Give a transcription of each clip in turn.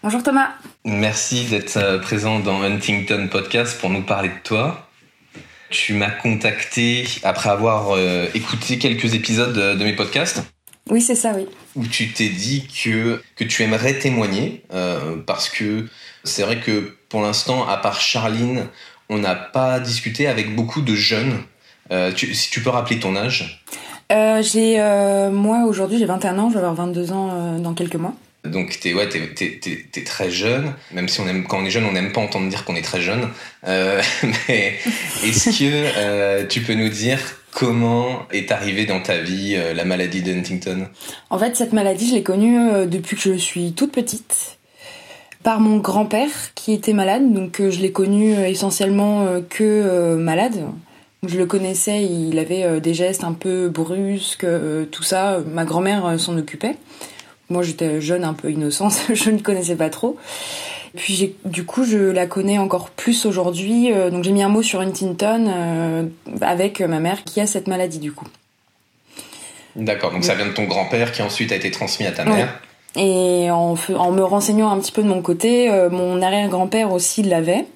Bonjour Thomas. Merci d'être euh, présent dans Huntington Podcast pour nous parler de toi. Tu m'as contacté après avoir euh, écouté quelques épisodes de, mes podcasts. Oui, c'est ça, oui. Où tu t'es dit que, que tu aimerais témoigner, euh, parce que c'est vrai que pour l'instant, à part Charline, on n'a pas discuté avec beaucoup de jeunes. si tu peux rappeler ton âge J'ai Moi, aujourd'hui, j'ai 21 ans, je vais avoir 22 ans dans quelques mois. Donc t'es ouais, t'es, très jeune, même si on aime, quand on est jeune, on n'aime pas entendre dire qu'on est très jeune. Euh, mais est-ce que euh, tu peux nous dire comment est arrivée dans ta vie euh, la maladie de Huntington? En fait, cette maladie, je l'ai connue depuis que je suis toute petite par mon grand-père qui était malade. Donc je l'ai connu essentiellement que malade. Je le connaissais, il avait des gestes un peu brusques, tout ça. Ma grand-mère s'en occupait. Moi, j'étais jeune, un peu innocente, je ne connaissais pas trop. Puis du coup, je la connais encore plus aujourd'hui. Euh, donc j'ai mis un mot sur Huntington euh, avec ma mère qui a cette maladie du coup. D'accord, donc ça vient de ton grand-père qui ensuite a été transmis à ta mère. Et en, en, me renseignant un petit peu de mon côté, euh, mon arrière-grand-père aussi l'avait.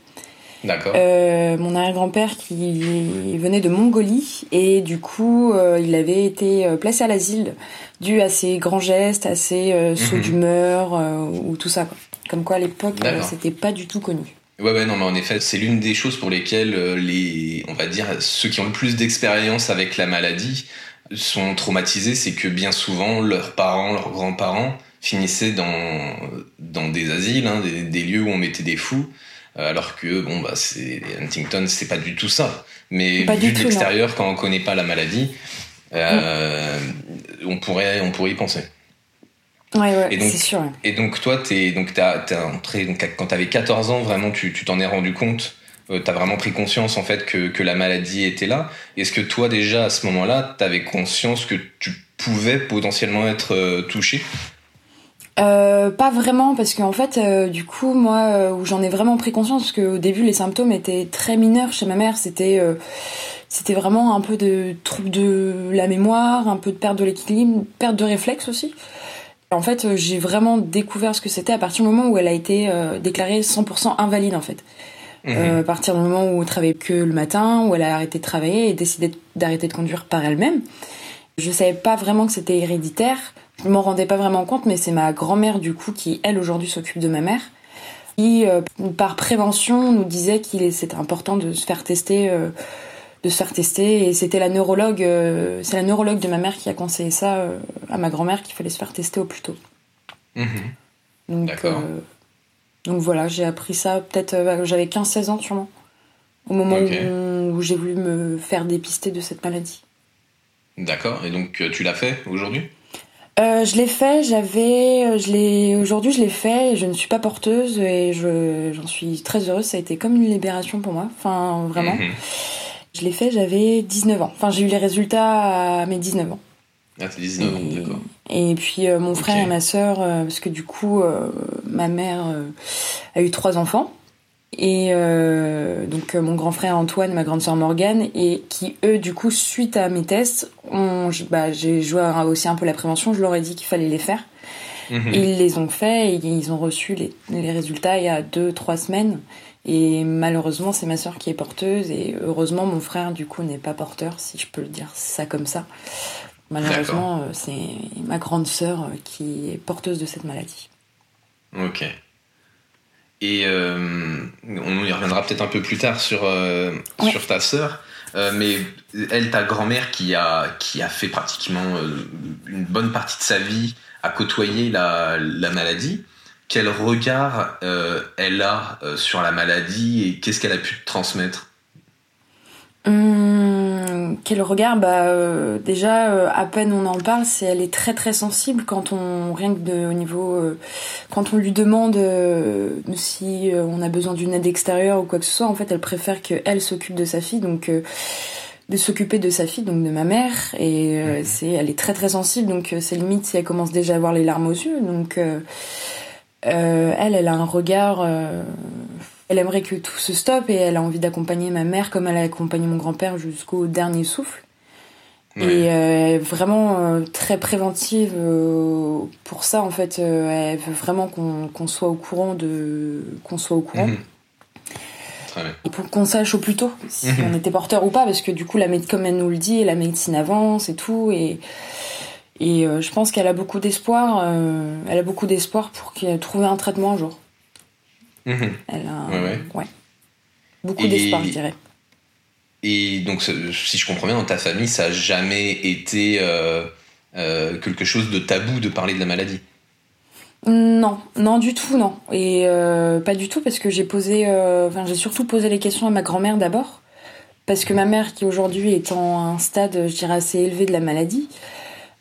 D'accord. mon arrière-grand-père qui venait de Mongolie et du coup il avait été placé à l'asile dû à ses grands gestes, à ses euh, sauts mhm. d'humeur euh, ou tout ça. Comme quoi à l'époque, euh, c'était pas du tout connu. Ouais, ouais, non, mais en effet, c'est l'une des choses pour lesquelles les, on va dire, ceux qui ont le plus d'expérience avec la maladie sont traumatisés, c'est que bien souvent, leurs parents, leurs grands-parents finissaient dans, dans des asiles, hein, des, lieux où on mettait des fous, alors que, bon, bah, c'est, Huntington, c'est pas du tout ça. Mais vu de l'extérieur, quand on connaît pas la maladie, euh, on, pourrait, on pourrait y penser. Ouais, ouais, c'est sûr. Et donc, toi, es, donc, entré, donc, quand tu avais 14 ans, vraiment, tu t'en es rendu compte euh, tu as vraiment pris conscience en fait que, que la maladie était là. Est-ce que toi déjà à ce moment-là, tu avais conscience que tu pouvais potentiellement être euh, touché? Pas vraiment parce qu'en fait du coup moi où j'en ai vraiment pris conscience parce qu'au début les symptômes étaient très mineurs chez ma mère c'était c'était vraiment un peu de trouble de la mémoire, un peu de perte de l'équilibre, perte de réflexe aussi. En fait, euh, j'ai vraiment découvert ce que c'était à partir du moment où elle a été euh, déclarée 100% invalide en fait. Euh, à partir du moment où elle travaillait que le matin, où elle a arrêté de travailler et décidé d'arrêter de conduire par elle-même. Je savais pas vraiment que c'était héréditaire. Je m'en rendais pas vraiment compte, mais c'est ma grand-mère du coup qui elle aujourd'hui s'occupe de ma mère, qui par prévention nous disait qu'il c'était important de se faire tester de se faire tester. Et c'était la neurologue, euh, c'est la neurologue de ma mère qui a conseillé ça euh, à ma grand-mère qu'il fallait se faire tester au plus tôt. D'accord. Euh, donc voilà, j'ai appris ça peut-être, j'avais 15-16 ans sûrement, au moment où, j'ai voulu me faire dépister de cette maladie. D'accord. Et donc tu l'as fait aujourd'hui? Je l'ai fait, j'avais, je l'ai, aujourd'hui je l'ai fait, je ne suis pas porteuse et je, j'en suis très heureuse. Ça a été comme une libération pour moi, enfin vraiment. Mhm. Je l'ai fait, j'avais 19 ans. Enfin, j'ai eu les résultats à mes 19 ans. Ah, t'as 19 ans, d'accord. Et puis euh, mon frère et ma sœur, euh, parce que du coup, euh, ma mère a eu trois enfants. Et donc mon grand frère Antoine, ma grande sœur Morgane, et qui eux, du coup, suite à mes tests, ont, bah, j'ai joué aussi un peu la prévention. Je leur ai dit qu'il fallait les faire. Mhm. Ils les ont fait et ils ont reçu les, les résultats il y a deux, trois semaines. Et malheureusement, c'est ma sœur qui est porteuse et heureusement, mon frère, du coup, n'est pas porteur, si je peux le dire ça comme ça. Malheureusement, euh, c'est ma grande sœur euh, qui est porteuse de cette maladie. Ok. Et on y reviendra peut-être un peu plus tard sur, sur ta sœur. mais elle, ta grand-mère, qui a, qui a fait pratiquement une bonne partie de sa vie à côtoyer la, la maladie, quel regard elle a sur la maladie et qu'est-ce qu'elle a pu te transmettre? Hum, quel regard Bah euh, déjà, euh, à peine on en parle, c'est elle est très très sensible quand on rien que de au niveau euh, quand on lui demande si on a besoin d'une aide extérieure ou quoi que ce soit. En fait, elle préfère que elle s'occupe de sa fille, donc de s'occuper de sa fille, donc de ma mère. Et c'est elle est très très sensible, donc c'est limite si elle commence déjà à avoir les larmes aux yeux. Donc elle, elle a un regard elle aimerait que tout se stoppe et elle a envie d'accompagner ma mère comme elle a accompagné mon grand-père jusqu'au dernier souffle. Et euh, vraiment euh, très préventive euh, pour ça en fait. elle veut vraiment qu'on soit au courant de qu'on soit au courant. Mhm. Et pour qu'on sache au plus tôt si mhm. on était porteur ou pas, parce que du coup, la comme elle nous le dit, la médecine avance et tout, et et je pense qu'elle a beaucoup d'espoir. elle a beaucoup d'espoir pour qu'elle trouve un traitement un jour. Mhm. Elle a ouais, beaucoup d'espoir, je dirais. Et donc, si je comprends bien, dans ta famille, ça n'a jamais été euh, euh, quelque chose de tabou de parler de la maladie? Non, non du tout, non. Et euh, pas du tout, parce que j'ai posé, enfin, j'ai surtout posé les questions à ma grand-mère d'abord. Parce que ma mère, qui aujourd'hui est en un stade, je dirais, assez élevé de la maladie,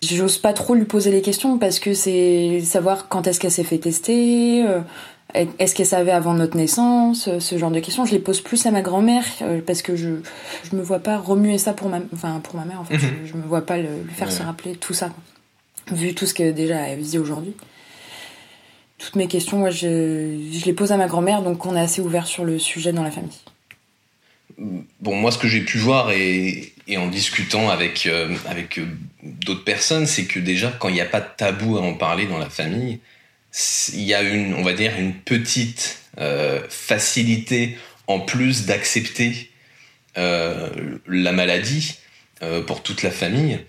j'ose pas trop lui poser les questions parce que c'est savoir quand est-ce qu'elle s'est fait tester, est-ce qu'elle savait avant notre naissance Ce genre de questions, je les pose plus à ma grand-mère euh, parce que je je me vois pas remuer ça pour ma enfin pour ma mère en fait. Mhm. je, me vois pas lui faire se rappeler tout ça, vu tout ce que déjà elle vit aujourd'hui. Toutes mes questions, moi, je, je les pose à ma grand-mère, donc on est assez ouvert sur le sujet dans la famille. Bon, moi, ce que j'ai pu voir et, et, en discutant avec, euh, avec euh, d'autres personnes, c'est que déjà, quand il n'y a pas de tabou à en parler dans la famille, il y a une, on va dire, une petite euh, facilité en plus d'accepter euh, la maladie euh, pour toute la famille.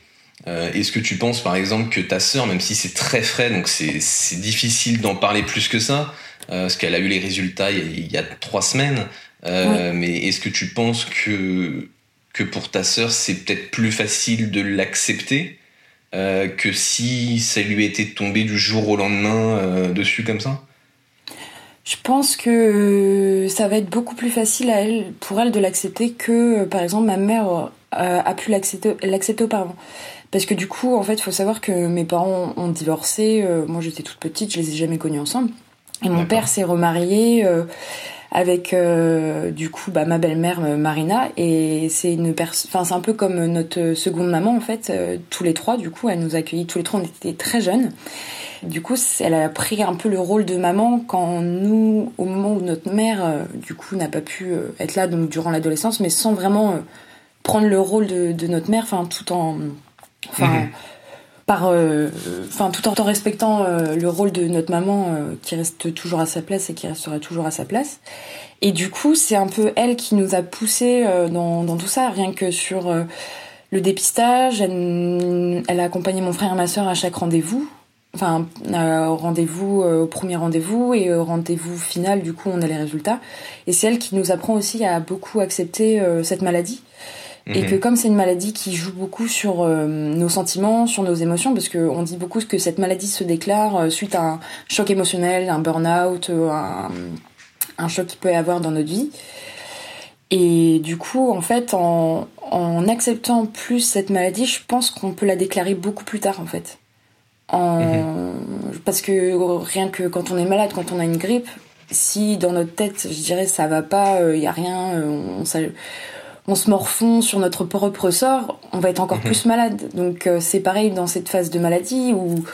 Est-ce que tu penses par exemple que ta sœur, même si c'est très frais, donc c'est difficile d'en parler plus que ça, parce qu'elle a eu les résultats il y a, trois semaines, mais est-ce que tu penses que, que pour ta sœur c'est peut-être plus facile de l'accepter euh, que si ça lui était tombé du jour au lendemain euh, dessus comme ça? Je pense que ça va être beaucoup plus facile à elle, pour elle de l'accepter que, par exemple, ma mère euh, a pu l'accepter auparavant. Parce que du coup, en fait, il faut savoir que mes parents ont divorcé. moi, j'étais toute petite, je les ai jamais connus ensemble. Et mon père s'est remarié avec euh, du coup bah, ma belle-mère euh, Marina. Et c'est une enfin c'est un peu comme notre seconde maman en fait euh, tous les trois du coup elle nous a accueillis tous les trois. On était très jeunes. Du coup elle a pris un peu le rôle de maman quand nous au moment où notre mère du coup n'a pas pu être là donc durant l'adolescence mais sans vraiment prendre le rôle de, notre mère enfin tout en enfin mhm euh, enfin, tout en respectant euh, le rôle de notre maman euh, qui reste toujours à sa place et qui restera toujours à sa place. Et du coup, c'est un peu elle qui nous a poussé dans, tout ça, rien que sur le dépistage. Elle, elle, a accompagné mon frère et ma sœur à chaque rendez-vous. Enfin, au rendez-vous, au premier rendez-vous et au rendez-vous final, du coup, on a les résultats. Et c'est elle qui nous apprend aussi à beaucoup accepter cette maladie et que mhm. comme c'est une maladie qui joue beaucoup sur euh, nos sentiments, sur nos émotions, parce qu'on dit beaucoup que cette maladie se déclare euh, suite à un choc émotionnel, un burn-out, euh, un, un, choc qu'il peut y avoir dans notre vie. Et du coup, en fait, en, en acceptant plus cette maladie, je pense qu'on peut la déclarer beaucoup plus tard, en fait. En... Mhm. Parce que rien que quand on est malade, quand on a une grippe, si dans notre tête, je dirais, ça va pas, il y a rien, on, on, on se morfond sur notre propre sort, on va être encore mhm. plus malade. Donc euh, c'est pareil dans cette phase de maladie où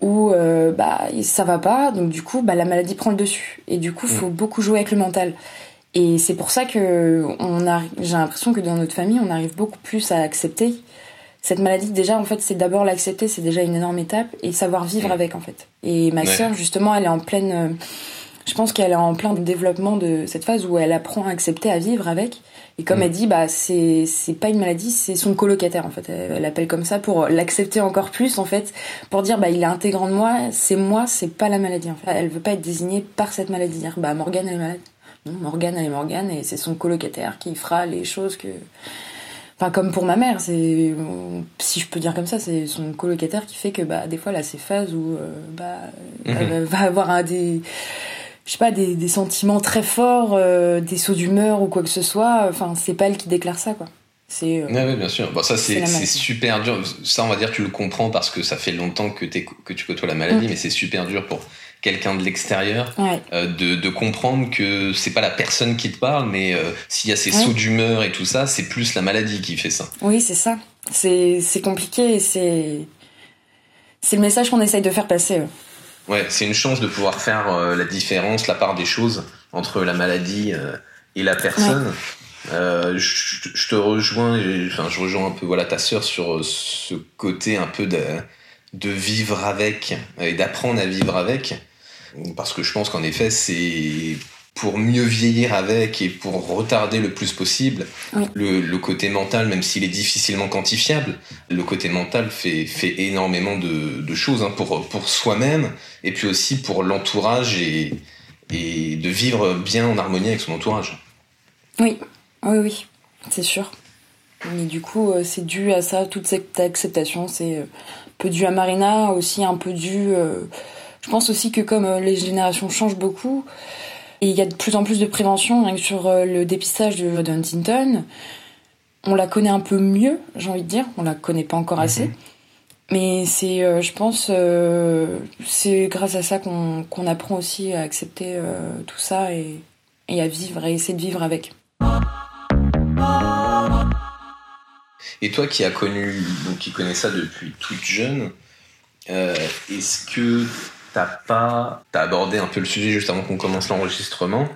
où euh, bah ça va pas, donc du coup bah la maladie prend le dessus et du coup faut mhm. beaucoup jouer avec le mental. Et c'est pour ça que on a j'ai l'impression que dans notre famille on arrive beaucoup plus à accepter cette maladie. Déjà en fait c'est d'abord l'accepter, c'est déjà une énorme étape et savoir vivre mhm. avec en fait. Et ma sœur justement elle est en pleine je pense qu'elle est en plein développement de cette phase où elle apprend à accepter à vivre avec. Et comme mm. elle dit, bah c'est c'est pas une maladie, c'est son colocataire en fait. Elle, l'appelle comme ça pour l'accepter encore plus en fait, pour dire bah il est intégrant de moi, c'est moi, c'est pas la maladie. En fait. Elle veut pas être désignée par cette maladie. Dire bah Morgane elle est malade. Non, Morgane elle est Morgane et c'est son colocataire qui fera les choses que Enfin, comme pour ma mère, c'est si je peux dire comme ça, c'est son colocataire qui fait que bah des fois là ces phases où euh, bah mhm. elle va avoir un des je sais pas des, des sentiments très forts, euh, des sauts d'humeur ou quoi que ce soit. Enfin, c'est pas elle qui déclare ça quoi. C'est. Euh, oui, bien sûr. Bon, ça c'est super dur. Ça on va dire tu le comprends parce que ça fait longtemps que, que tu côtoies la maladie, mm. mais c'est super dur pour quelqu'un de l'extérieur, euh, de, de, comprendre que c'est pas la personne qui te parle, mais euh, s'il y a ces sauts d'humeur et tout ça, c'est plus la maladie qui fait ça. Oui, c'est ça. C'est compliqué c'est c'est le message qu'on essaye de faire passer. Ouais, c'est une chance de pouvoir faire euh, la différence, la part des choses entre la maladie et la personne. Je, je, te rejoins, enfin je rejoins un peu voilà ta sœur sur ce côté un peu de, de vivre avec et d'apprendre à vivre avec. Parce que je pense qu'en effet, c'est pour mieux vieillir avec et pour retarder le plus possible le, côté mental, même s'il est difficilement quantifiable, le côté mental fait, fait énormément de, choses hein, pour, pour soi-même et puis aussi pour l'entourage et, et de vivre bien en harmonie avec son entourage. Oui, oui, oui, c'est sûr. Mais du coup, euh, c'est dû à ça, toute cette acceptation. C'est euh, un peu dû à Marina, aussi un peu dû euh, je pense aussi que comme les générations changent beaucoup, et il y a de plus en plus de prévention sur euh, le dépistage de, Huntington, on la connaît un peu mieux, j'ai envie de dire. On la connaît pas encore assez. Mhm. Mais c'est, euh, je pense, c'est grâce à ça qu'on apprend aussi à accepter tout ça et, et à vivre, à essayer de vivre avec. Et toi qui as connu, donc qui connais ça depuis toute jeune, est-ce que t'as pas, t'as abordé un peu le sujet juste avant qu'on commence l'enregistrement.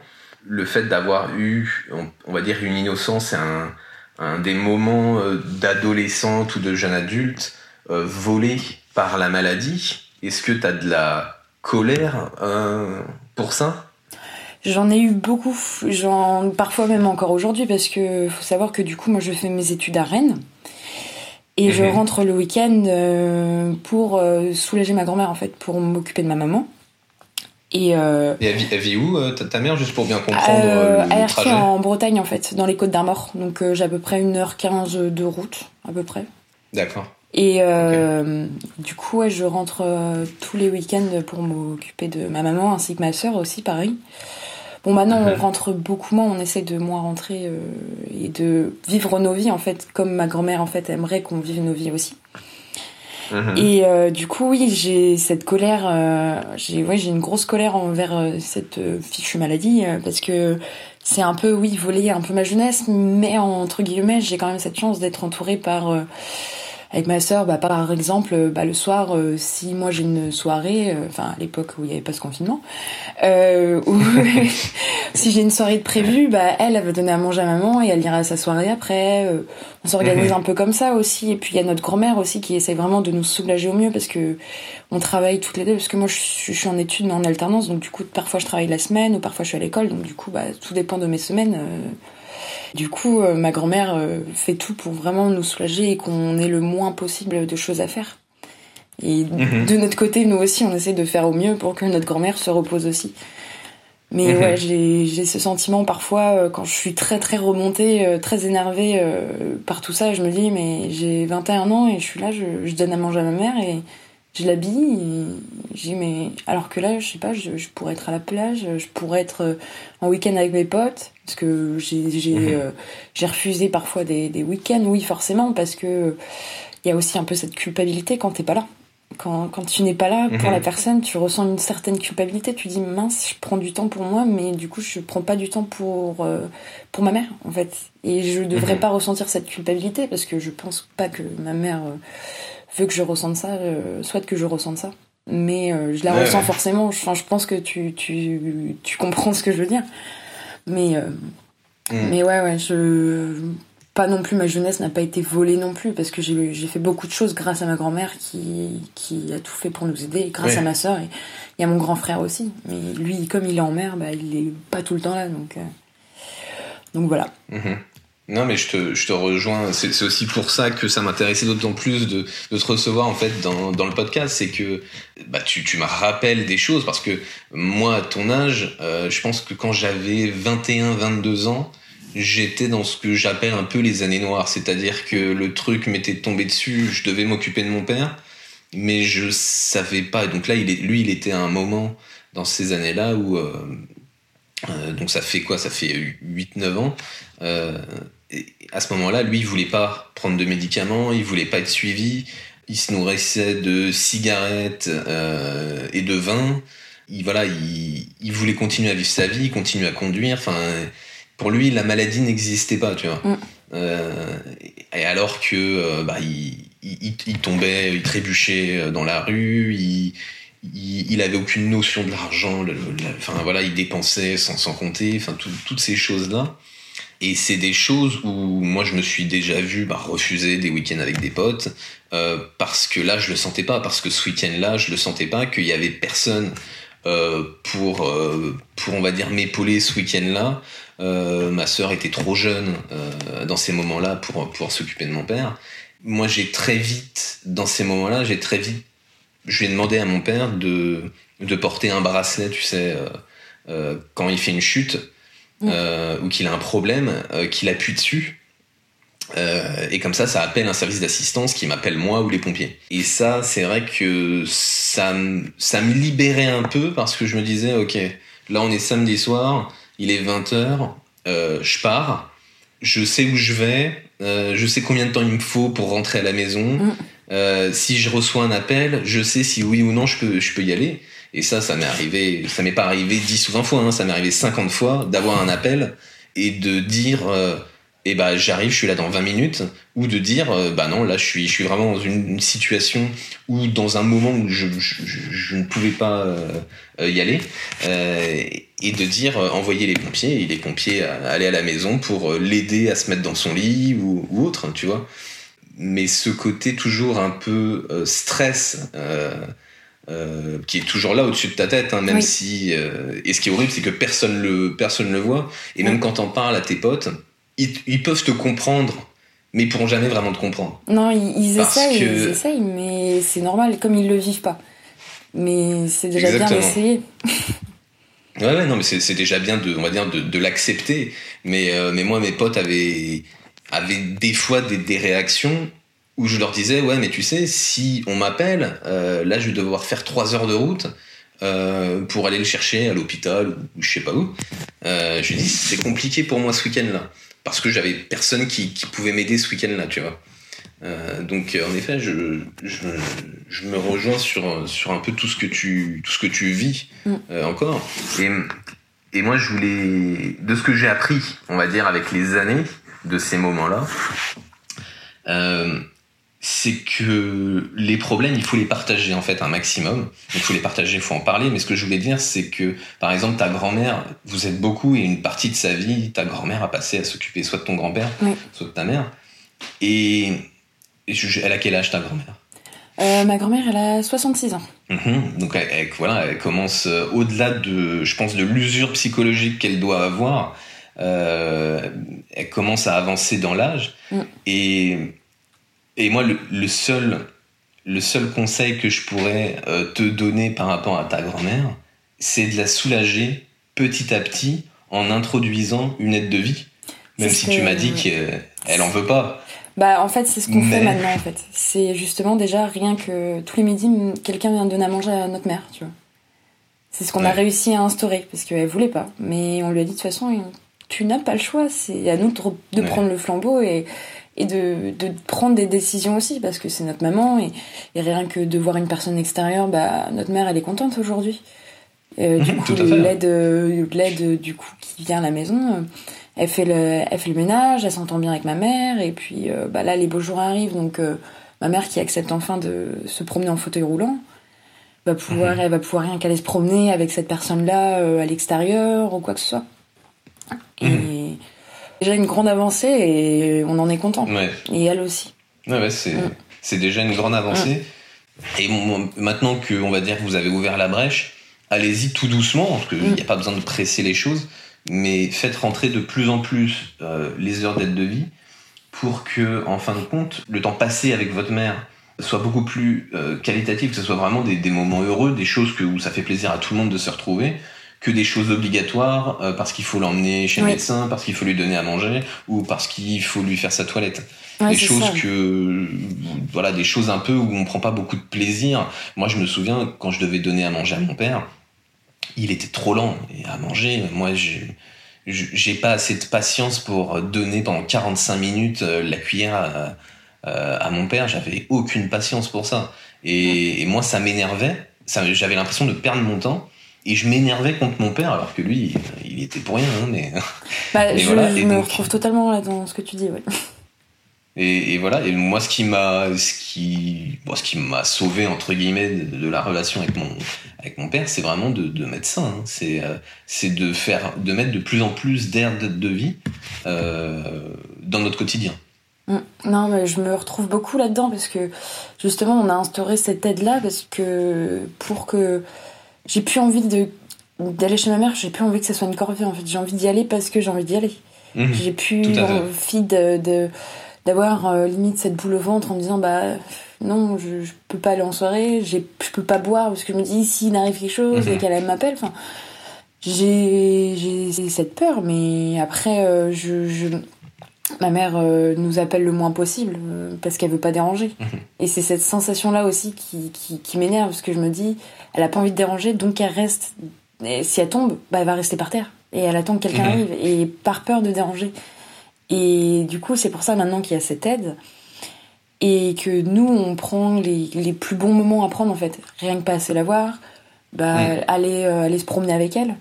Le fait d'avoir eu, on, va dire, une innocence et un, un des moments euh, d'adolescente ou de jeune adulte euh, volés par la maladie. Est-ce que t'as de la colère euh, pour ça? J'en ai eu beaucoup, j'en parfois même encore aujourd'hui parce que faut savoir que du coup moi je fais mes études à Rennes. Et je mhm. rentre le week-end euh, pour euh, soulager ma grand-mère, en fait, pour m'occuper de ma maman. Et, euh, et elle, vit, où, ta, mère, juste pour bien comprendre euh, le trajet en Bretagne, en fait, dans les Côtes d'Armor. Donc j'ai à peu près 1h15 de route, à peu près. D'accord. Et du coup, ouais, je rentre tous les week-ends pour m'occuper de ma maman, ainsi que ma sœur aussi, pareil. Bon, maintenant, on rentre beaucoup moins, on essaie de moins rentrer euh, et de vivre nos vies, en fait, comme ma grand-mère, en fait, aimerait qu'on vive nos vies aussi. Mhm. Et euh, du coup, oui, j'ai cette colère, euh, j'ai ouais, j'ai une grosse colère envers cette fichue maladie parce que c'est un peu, oui, voler un peu ma jeunesse, mais entre guillemets, j'ai quand même cette chance d'être entourée par avec ma sœur, bah, par exemple, bah, le soir, euh, si moi j'ai une soirée, euh, enfin à l'époque où il n'y avait pas ce confinement, euh, si j'ai une soirée de prévue, bah, elle, elle va donner à manger à maman et elle ira à sa soirée après. Euh, on s'organise un peu comme ça aussi. Et puis il y a notre grand-mère aussi qui essaie vraiment de nous soulager au mieux parce que on travaille toutes les deux. Parce que moi je suis, je suis en études mais en alternance, donc du coup parfois je travaille la semaine ou parfois je suis à l'école, donc du coup bah, tout dépend de mes semaines. Du coup, euh, ma grand-mère euh, fait tout pour vraiment nous soulager et qu'on ait le moins possible de choses à faire. Et mhm. de notre côté, nous aussi, on essaie de faire au mieux pour que notre grand-mère se repose aussi. Mais mhm. ouais, j'ai ce sentiment parfois euh, quand je suis très très remontée, très énervée par tout ça, je me dis mais j'ai 21 ans et je suis là, je, je donne à manger à ma mère et je l'habille j'ai mais alors que là je sais pas je, pourrais être à la plage je pourrais être euh, en week-end avec mes potes parce que j'ai j'ai mhm. euh, j'ai refusé parfois des, des week-ends oui forcément parce que il y a aussi un peu cette culpabilité quand t'es pas là quand, quand tu n'es pas là pour la mhm. personne tu ressens une certaine culpabilité tu dis mince je prends du temps pour moi mais du coup je prends pas du temps pour euh, pour ma mère en fait et je devrais mhm. pas ressentir cette culpabilité parce que je pense pas que ma mère veut que je ressente ça, euh, souhaite que je ressente ça. Mais euh, je la ressens forcément. Enfin, je pense que tu, tu, tu comprends ce que je veux dire. Mais, euh, mm. mais ouais, ouais, je. pas non plus ma jeunesse n'a pas été volée non plus parce que j'ai fait beaucoup de choses grâce à ma grand-mère qui, qui a tout fait pour nous aider grâce à ma soeur et il y a mon grand frère aussi mais lui comme il est en mer bah, il est pas tout le temps là donc donc voilà mhm. Non, mais je te, rejoins. C'est aussi pour ça que ça m'intéressait d'autant plus de, te recevoir en fait dans, le podcast. C'est que bah, tu, tu me rappelles des choses parce que moi, à ton âge, euh, je pense que quand j'avais 21, 22 ans, j'étais dans ce que j'appelle un peu les années noires. C'est-à-dire que le truc m'était tombé dessus, je devais m'occuper de mon père, mais je savais pas. Donc là, lui, il était à un moment dans ces années-là où. Euh, euh, donc ça fait quoi? Ça fait 8-9 ans. À ce moment-là, lui, il voulait pas prendre de médicaments, il voulait pas être suivi, il se nourrissait de cigarettes euh, et de vin. Il, voilà, il, il, voulait continuer à vivre sa vie, continuer à conduire. Enfin, pour lui, la maladie n'existait pas, tu vois. Mm. Euh, et alors que euh, bah, il, tombait, il trébuchait dans la rue, il, il, avait aucune notion de l'argent. Enfin voilà, il dépensait sans, sans compter. Enfin toutes ces choses là. Et c'est des choses où moi je me suis déjà vu bah, refuser des week-ends avec des potes euh, parce que là je le sentais pas, parce que ce week-end-là je le sentais pas, qu'il y avait personne euh, pour euh, pour on va dire m'épauler ce week-end-là. Ma sœur était trop jeune dans ces moments-là pour pouvoir s'occuper de mon père. Moi j'ai très vite dans ces moments-là j'ai très vite je lui ai demandé à mon père de de porter un bracelet, tu sais, quand il fait une chute euh, ou qu'il a un problème, euh, qu'il appuie dessus. Euh, et comme ça, ça appelle un service d'assistance qui m'appelle moi ou les pompiers. Et ça, c'est vrai que ça, ça me libérait un peu parce que je me disais, ok, là on est samedi soir, il est 20h, euh, je pars, je sais où je vais, euh, je sais combien de temps il me faut pour rentrer à la maison. Mm. Si je reçois un appel, je sais si oui ou non je peux, je peux y aller. Et ça, ça m'est arrivé, ça m'est pas arrivé 10 ou 20 fois, hein, ça m'est arrivé 50 fois d'avoir un appel et de dire, euh, eh ben, j'arrive, je suis là dans 20 minutes, ou de dire, euh, bah non, là, je suis, je suis vraiment dans une, situation où, dans un moment où je, je, ne pouvais pas euh, y aller, euh, et de dire, euh, envoyer les pompiers, et les pompiers aller à la maison pour l'aider à se mettre dans son lit ou, ou autre, tu vois. Mais ce côté toujours un peu stress, euh, qui est toujours là au-dessus de ta tête, hein, même si. Euh, et ce qui est horrible, c'est que personne le personne le voit. Et même quand t'en parles à tes potes, ils, ils, peuvent te comprendre, mais ils pourront jamais vraiment te comprendre. Non, ils, ils essayent, ils essayent, mais c'est normal, comme ils le vivent pas. Mais c'est déjà bien d'essayer. ouais, ouais, non, mais c'est déjà bien de, on va dire, de, de l'accepter. Mais, euh, mais moi, mes potes avaient, avaient des fois des, des réactions où je leur disais ouais mais tu sais si on m'appelle euh, là je vais devoir faire trois heures de route euh, pour aller le chercher à l'hôpital ou, je sais pas où. Euh, je lui dis c'est compliqué pour moi ce week-end là parce que j'avais personne qui, qui pouvait m'aider ce week-end là tu vois. Euh, donc en effet je, je, je, me rejoins sur, sur un peu tout ce que tu, tout ce que tu vis mm. euh, encore. Et, et moi je voulais de ce que j'ai appris on va dire avec les années de ces moments là euh, c'est que les problèmes, il faut les partager en fait un maximum. Il faut les partager, il faut en parler. Mais ce que je voulais dire, c'est que par exemple, ta grand-mère, vous êtes beaucoup et une partie de sa vie, ta grand-mère a passé à s'occuper soit de ton grand-père, soit de ta mère. Et, elle a quel âge ta grand-mère? Euh, Ma grand-mère, elle a 66 ans. Mhm. Donc elle, voilà, elle commence euh, au-delà de, je pense, de l'usure psychologique qu'elle doit avoir. Euh, elle commence à avancer dans l'âge mm. et et moi, le, seul, le seul conseil que je pourrais euh, te donner par rapport à ta grand-mère, c'est de la soulager petit à petit en introduisant une aide de vie. Même si tu m'as dit qu'elle en veut pas. Bah en fait c'est ce qu'on fait maintenant en fait. C'est justement déjà rien que tous les midis quelqu'un vient donner à manger à notre mère, tu vois. C'est ce qu'on a réussi à instaurer parce qu'elle voulait pas. Mais on lui a dit de toute façon tu n'as pas le choix, c'est à nous de, prendre le flambeau et et de, de, prendre des décisions aussi parce que c'est notre maman et, et, rien que de voir une personne extérieure bah notre mère elle est contente aujourd'hui. Euh, du coup l'aide euh, l'aide du coup qui vient à la maison euh, elle fait le elle fait le ménage elle s'entend bien avec ma mère et puis euh, bah là les beaux jours arrivent donc ma mère qui accepte enfin de se promener en fauteuil roulant va pouvoir mhm. elle va pouvoir rien qu'aller se promener avec cette personne là à l'extérieur ou quoi que ce soit. Et mhm déjà une grande avancée et on en est content. Et elle aussi. Ouais, c'est, mm. c'est déjà une grande avancée. Mm. Et maintenant que, on va dire, que vous avez ouvert la brèche, allez-y tout doucement, parce qu'il n'y a pas besoin de presser les choses, mais faites rentrer de plus en plus euh, les heures d'aide de vie pour que, en fin de compte, le temps passé avec votre mère soit beaucoup plus euh, qualitatif, que ce soit vraiment des, des, moments heureux, des choses que, où ça fait plaisir à tout le monde de se retrouver, que des choses obligatoires euh, parce qu'il faut l'emmener chez le médecin, parce qu'il faut lui donner à manger ou parce qu'il faut lui faire sa toilette. des choses que voilà, des choses un peu où on prend pas beaucoup de plaisir. Moi, je me souviens quand je devais donner à manger à mon père, il était trop lent à manger. Moi, j'ai pas assez de patience pour donner pendant 45 minutes euh, la cuillère à, euh, à mon père. J'avais aucune patience pour ça. Et, et moi, ça m'énervait. J'avais l'impression de perdre mon temps et je m'énervais contre mon père alors que lui il était pour rien hein, mais, bah, je, me retrouve totalement là dans ce que tu dis ouais. et, voilà et moi ce qui m'a ce qui bon, ce qui m'a sauvé entre guillemets de, la relation avec mon avec mon père c'est vraiment de, de mettre ça hein. c'est euh, c'est de faire de mettre de plus en plus d'air de, de, vie euh, dans notre quotidien mm. non, mais je me retrouve beaucoup là-dedans parce que justement, on a instauré cette aide-là parce que pour que j'ai plus envie de d'aller chez ma mère, j'ai plus envie que ce soit une corvée en fait. J'ai envie d'y aller parce que j'ai envie d'y aller. Mhm. j'ai plus envie de, d'avoir euh, limite cette boule au ventre en me disant bah non, je, je peux pas aller en soirée, j'ai je peux pas boire parce que je me dis s'il arrive quelque chose et mhm. qu'elle m'appelle, enfin j'ai j'ai cette peur mais après euh, je, je ma mère euh, nous appelle le moins possible parce qu'elle veut pas déranger. Mhm. Et c'est cette sensation-là aussi qui, qui, qui m'énerve parce que je me dis, elle a pas envie de déranger, donc elle reste. Et si elle tombe, bah, elle va rester par terre. Et elle attend que quelqu'un mhm. arrive, et par peur de déranger. Et du coup, c'est pour ça maintenant qu'il y a cette aide. Et que nous, on prend les, les, plus bons moments à prendre, en fait. Rien que passer la voir, bah, mhm. aller, euh, aller se promener avec elle.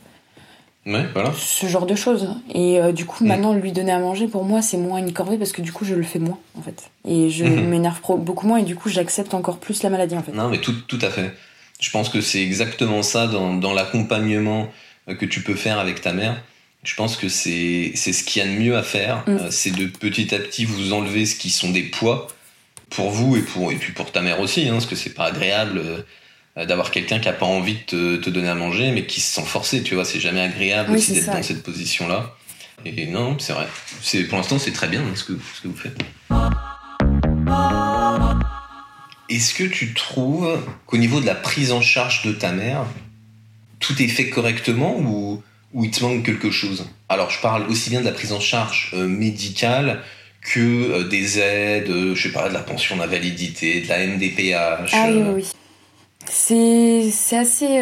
Ouais, voilà. Ce genre de choses. Et euh, du coup, maintenant, lui donner à manger, pour moi, c'est moins une corvée parce que du coup, je le fais moins, en fait. Et je m'énerve beaucoup moins et du coup, j'accepte encore plus la maladie, en fait. Non, mais tout, tout à fait. Je pense que c'est exactement ça dans, dans l'accompagnement euh, que tu peux faire avec ta mère. Je pense que c'est ce qu'il y a de mieux à faire. Mm. Euh, c'est de petit à petit vous enlever ce qui sont des poids pour vous et, pour, et puis pour ta mère aussi, hein, parce que c'est pas agréable d'avoir quelqu'un qui a pas envie de te, te, donner à manger, mais qui se sent forcé, tu vois. C'est jamais agréable aussi d'être dans cette position-là. Et non, c'est vrai. C'est Pour l'instant, c'est très bien ce que, ce que vous faites. Est-ce que tu trouves qu'au niveau de la prise en charge de ta mère, tout est fait correctement ou, ou il te manque quelque chose? Alors je parle aussi bien de la prise en charge euh, médicale que euh, des aides, euh, je sais pas, de la pension d'invalidité, de la MDPH. Ah oui, oui. C'est assez...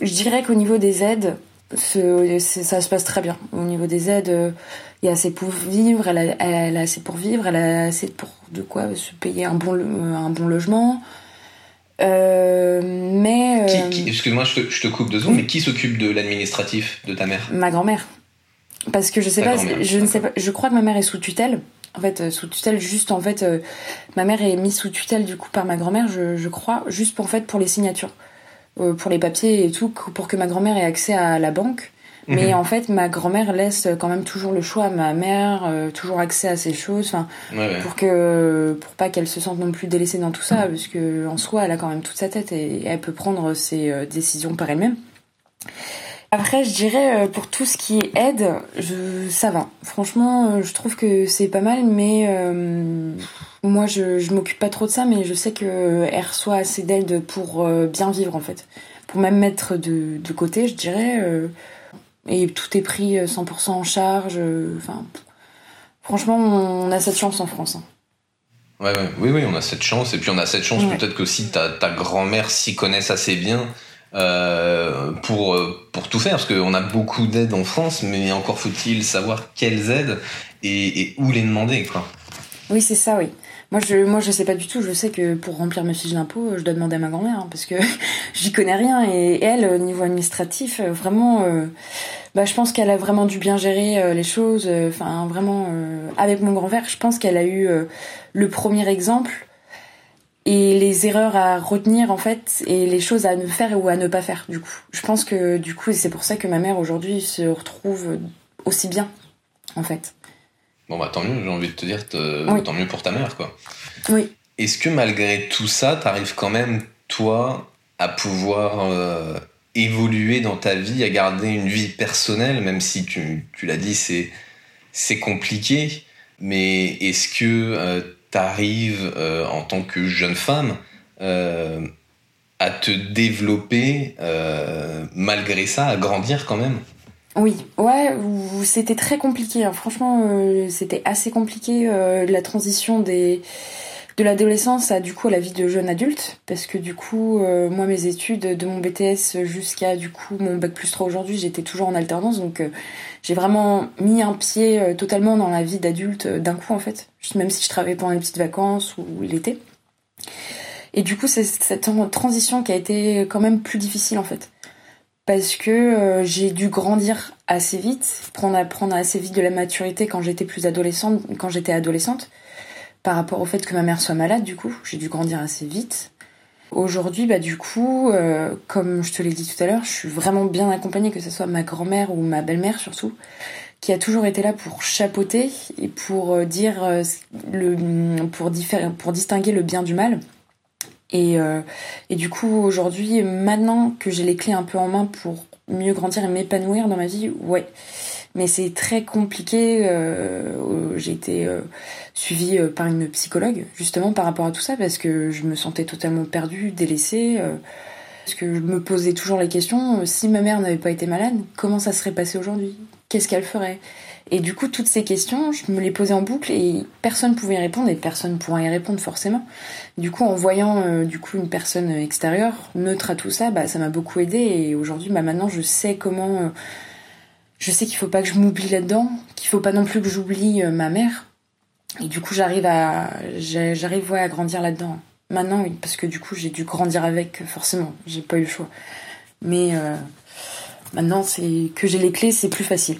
je dirais qu'au niveau des aides, ça se passe très bien. Au niveau des aides, il y a assez pour vivre, elle a, elle a assez pour vivre, elle a assez pour de quoi se payer un bon, un bon logement. Euh, mais. Euh, excuse-moi, je te, je te, coupe deux secondes, mais qui s'occupe de l'administratif de ta mère? Ma grand-mère. Parce que je sais pas, je ne sais pas, je crois que ma mère est sous tutelle. En fait, euh, sous tutelle, juste en fait, ma mère est mise sous tutelle du coup par ma grand-mère, je, je, crois, juste pour, en fait pour les signatures, pour les papiers et tout, pour que ma grand-mère ait accès à la banque. Mais mhm. en fait, ma grand-mère laisse quand même toujours le choix à ma mère, euh, toujours accès à ces choses, enfin, pour que, pour pas qu'elle se sente non plus délaissée dans tout ça, parce que en soi, elle a quand même toute sa tête et elle peut prendre ses euh, décisions par elle-même. Après, je dirais euh, pour tout ce qui est aide, je, ça va. Franchement, je trouve que c'est pas mal, mais moi, je, je m'occupe pas trop de ça, mais je sais que elle reçoit assez d'aide pour bien vivre en fait, pour même mettre de, de côté, je dirais et tout est pris 100% euh, en charge. Euh, enfin, franchement, on a cette chance en France. Hein. Ouais, ouais, oui, oui, on a cette chance. Et puis on a cette chance peut-être que si ta, ta grand-mère s'y connaisse assez bien euh, pour, pour tout faire. Parce qu'on a beaucoup d'aides en France, mais encore faut-il savoir quelles aides et, et où les demander. Quoi. Oui, c'est ça, oui. Moi, je, moi, je sais pas du tout. Je sais que pour remplir mes fiches d'impôt, je dois demander à ma grand-mère hein, parce que j'y connais rien. Et elle, au niveau administratif, euh, vraiment, euh, bah, je pense qu'elle a vraiment dû bien gérer euh, les choses. Enfin, vraiment, avec mon grand-père, je pense qu'elle a eu le premier exemple et les erreurs à retenir en fait et les choses à ne faire ou à ne pas faire du coup. Je pense que du coup, c'est pour ça que ma mère aujourd'hui se retrouve aussi bien en fait. Bon bah tant mieux, j'ai envie de te dire, tant mieux pour ta mère quoi. Oui. Est-ce que malgré tout ça, t'arrives quand même, toi, à pouvoir euh, évoluer dans ta vie, à garder une vie personnelle, même si tu, tu l'as dit, c'est, c'est compliqué, mais est-ce que euh, tu arrives euh, en tant que jeune femme à te développer malgré ça, à grandir quand même? Oui, ouais, c'était très compliqué. Hein. Franchement, c'était assez compliqué la transition des de l'adolescence à du coup à la vie de jeune adulte parce que du coup euh, moi mes études de mon BTS jusqu'à du coup mon bac plus 3 aujourd'hui j'étais toujours en alternance donc euh, j'ai vraiment mis un pied euh, totalement dans la vie d'adulte d'un coup en fait même si je travaillais pendant les petites vacances ou l'été. Et du coup c'est cette transition qui a été quand même plus difficile en fait. Parce que j'ai dû grandir assez vite prendre prendre assez vite de la maturité quand j'étais plus adolescente quand j'étais adolescente par rapport au fait que ma mère soit malade, du coup, j'ai dû grandir assez vite. Aujourd'hui, bah du coup, euh, comme je te l'ai dit tout à l'heure, je suis vraiment bien accompagnée, que ce soit ma grand-mère ou ma belle-mère surtout, qui a toujours été là pour chapeauter et pour euh, dire euh, le, pour, pour distinguer le bien du mal. Et, et du coup, aujourd'hui, maintenant que j'ai les clés un peu en main pour mieux grandir et m'épanouir dans ma vie, ouais, mais c'est très compliqué. Euh, j'ai été euh, suivie euh, par une psychologue justement par rapport à tout ça parce que je me sentais totalement perdue, délaissée. parce que je me posais toujours la question si ma mère n'avait pas été malade, comment ça serait passé aujourd'hui? Qu'est-ce qu'elle ferait Et du coup, toutes ces questions, je me les posais en boucle et personne pouvait y répondre et personne ne pourrait y répondre forcément. Du coup, en voyant du coup une personne extérieure neutre à tout ça, bah ça m'a beaucoup aidé et aujourd'hui, bah maintenant, je sais comment je sais qu'il faut pas que je m'oublie là-dedans, qu'il faut pas non plus que j'oublie euh, ma mère. Et du coup, j'arrive à, j'arrive à grandir là-dedans. Maintenant, parce que du coup, j'ai dû grandir avec, forcément. J'ai pas eu le choix. Mais euh, maintenant, c'est que j'ai les clés, c'est plus facile.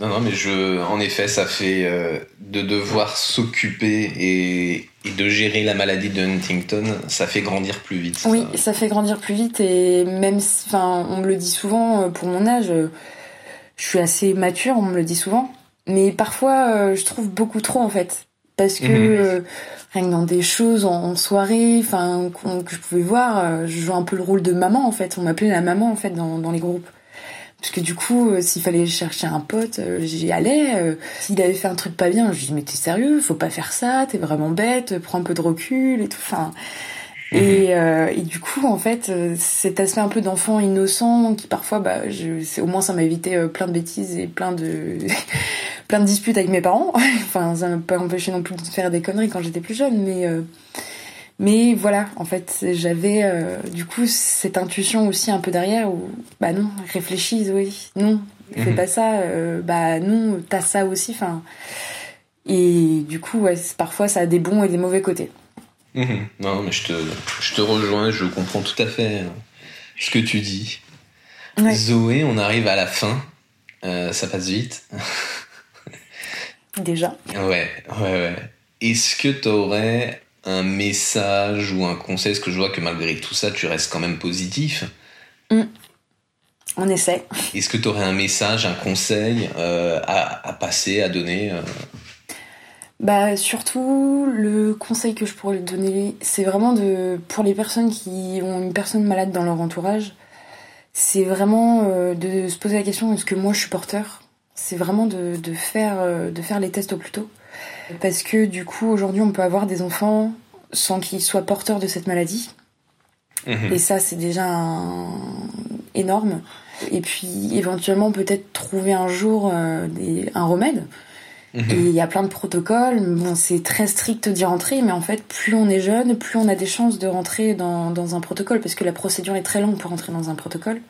Non, non, mais je, en effet, ça fait euh, de devoir s'occuper et, de gérer la maladie de Huntington, ça fait grandir plus vite. Oui, ça, fait grandir plus vite et même, enfin, on me le dit souvent, euh, pour mon âge, euh, je suis assez mature, on me le dit souvent, mais parfois, je trouve beaucoup trop en fait, parce que mhm. rien que dans des choses en, soirée, enfin, que je pouvais voir, je joue un peu le rôle de maman en fait. On m'appelait la maman en fait dans, dans les groupes. Parce que du coup, euh, s'il fallait chercher un pote, euh, j'y allais. Euh, s'il avait fait un truc pas bien, je lui dis mais t'es sérieux, faut pas faire ça, t'es vraiment bête, prends un peu de recul et tout. Enfin, mhm. et, et, du coup, en fait, cet aspect un peu d'enfant innocent qui parfois, bah, je, au moins ça m'a évité plein de bêtises et plein de plein de disputes avec mes parents. enfin, ça m'a pas empêché non plus de faire des conneries quand j'étais plus jeune, mais mais voilà, en fait, j'avais euh, du coup cette intuition aussi un peu derrière où, bah non, réfléchis, oui, non, fais mhm. pas ça, euh, bah non, t'as ça aussi, enfin. Et du coup, ouais, parfois ça a des bons et des mauvais côtés. Mhm. Non, mais je te, je te rejoins, je comprends tout à fait hein, ce que tu dis. Zoé, on arrive à la fin, euh, ça passe vite. Déjà. Ouais, ouais, ouais. Est-ce que t'aurais un message ou un conseil? Parce que je vois que malgré tout ça, tu restes quand même positif. Mm. On essaie. Est-ce que tu aurais un message, un conseil euh, à, passer, à donner euh? Bah surtout le conseil que je pourrais donner, c'est vraiment de pour les personnes qui ont une personne malade dans leur entourage, c'est vraiment euh, de se poser la question est-ce que moi je suis porteur? C'est vraiment de, de faire de faire les tests au plus tôt parce que du coup, aujourd'hui, on peut avoir des enfants sans qu'ils soient porteurs de cette maladie. Mhm. Et ça, c'est déjà énorme. Et puis, éventuellement, peut-être trouver un jour euh, un remède. Mhm. Et il y a plein de protocoles. Bon, c'est très strict d'y rentrer, mais en fait, plus on est jeune, plus on a des chances de rentrer dans, dans un protocole, parce que la procédure est très longue pour rentrer dans un protocole.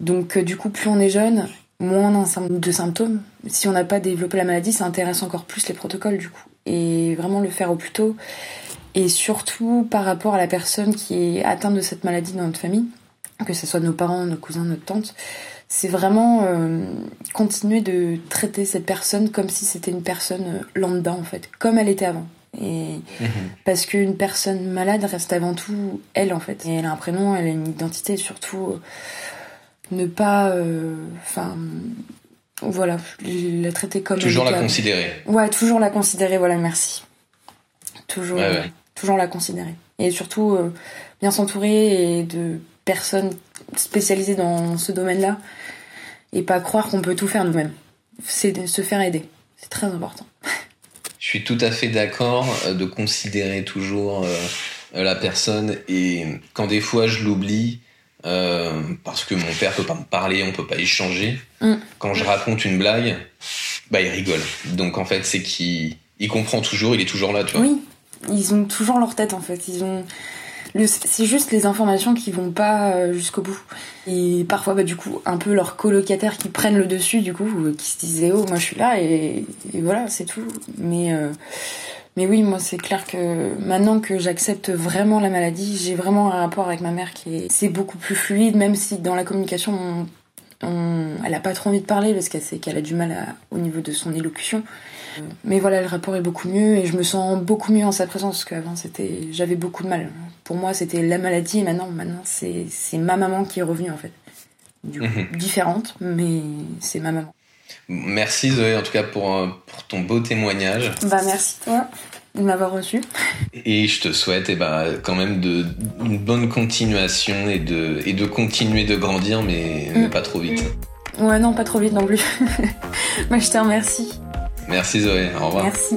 Donc, euh, du coup, plus on est jeune, moins de symptômes. Si on n'a pas développé la maladie, ça intéresse encore plus les protocoles du coup. Et vraiment le faire au plus tôt. Et surtout par rapport à la personne qui est atteinte de cette maladie dans notre famille, que ce soit nos parents, nos cousins, notre tante, c'est vraiment euh, continuer de traiter cette personne comme si c'était une personne lambda en fait, comme elle était avant. Et mhm. parce qu'une personne malade reste avant tout elle en fait. Et elle a un prénom, elle a une identité, surtout ne pas, euh, enfin, voilà, la traiter comme toujours la considérer. Ouais, toujours la considérer. Voilà, merci. Toujours, toujours la considérer. Et surtout euh, bien s'entourer de personnes spécialisées dans ce domaine-là et pas croire qu'on peut tout faire nous-mêmes. C'est se faire aider. C'est très important. Je suis tout à fait d'accord euh, de considérer toujours euh, la personne et quand des fois je l'oublie parce que mon père peut pas me parler, on peut pas échanger. Mm. Quand je raconte une blague, bah il rigole. Donc en fait c'est qu'il il comprend toujours, il est toujours là, tu vois. Oui, ils ont toujours leur tête en fait. Ils ont c'est juste les informations qui vont pas euh, jusqu'au bout. Et parfois, bah, du coup, un peu leurs colocataires qui prennent le dessus, du coup, euh, qui se disaient, oh, moi je suis là, et, voilà, c'est tout. Mais, euh, mais oui, moi, c'est clair que maintenant que j'accepte vraiment la maladie, j'ai vraiment un rapport avec ma mère qui est, c'est beaucoup plus fluide, même si dans la communication, elle a pas trop envie de parler parce qu'elle sait qu'elle a du mal au niveau de son élocution. Mais voilà, le rapport est beaucoup mieux et je me sens beaucoup mieux en sa présence parce qu'avant j'avais beaucoup de mal. Pour moi, c'était la maladie et maintenant, maintenant c'est, c'est ma maman qui est revenue en fait. Du coup, mhm. différente, mais c'est ma maman. Merci Zoé en tout cas pour, euh, pour ton beau témoignage. Bah merci toi de m'avoir reçu. Et je te souhaite eh ben, quand même de, une bonne continuation et de, et de continuer de grandir, mais, mais mm. pas trop vite. Ouais, non, pas trop vite non plus. Moi, je te remercie. Merci Zoé, au revoir. Merci.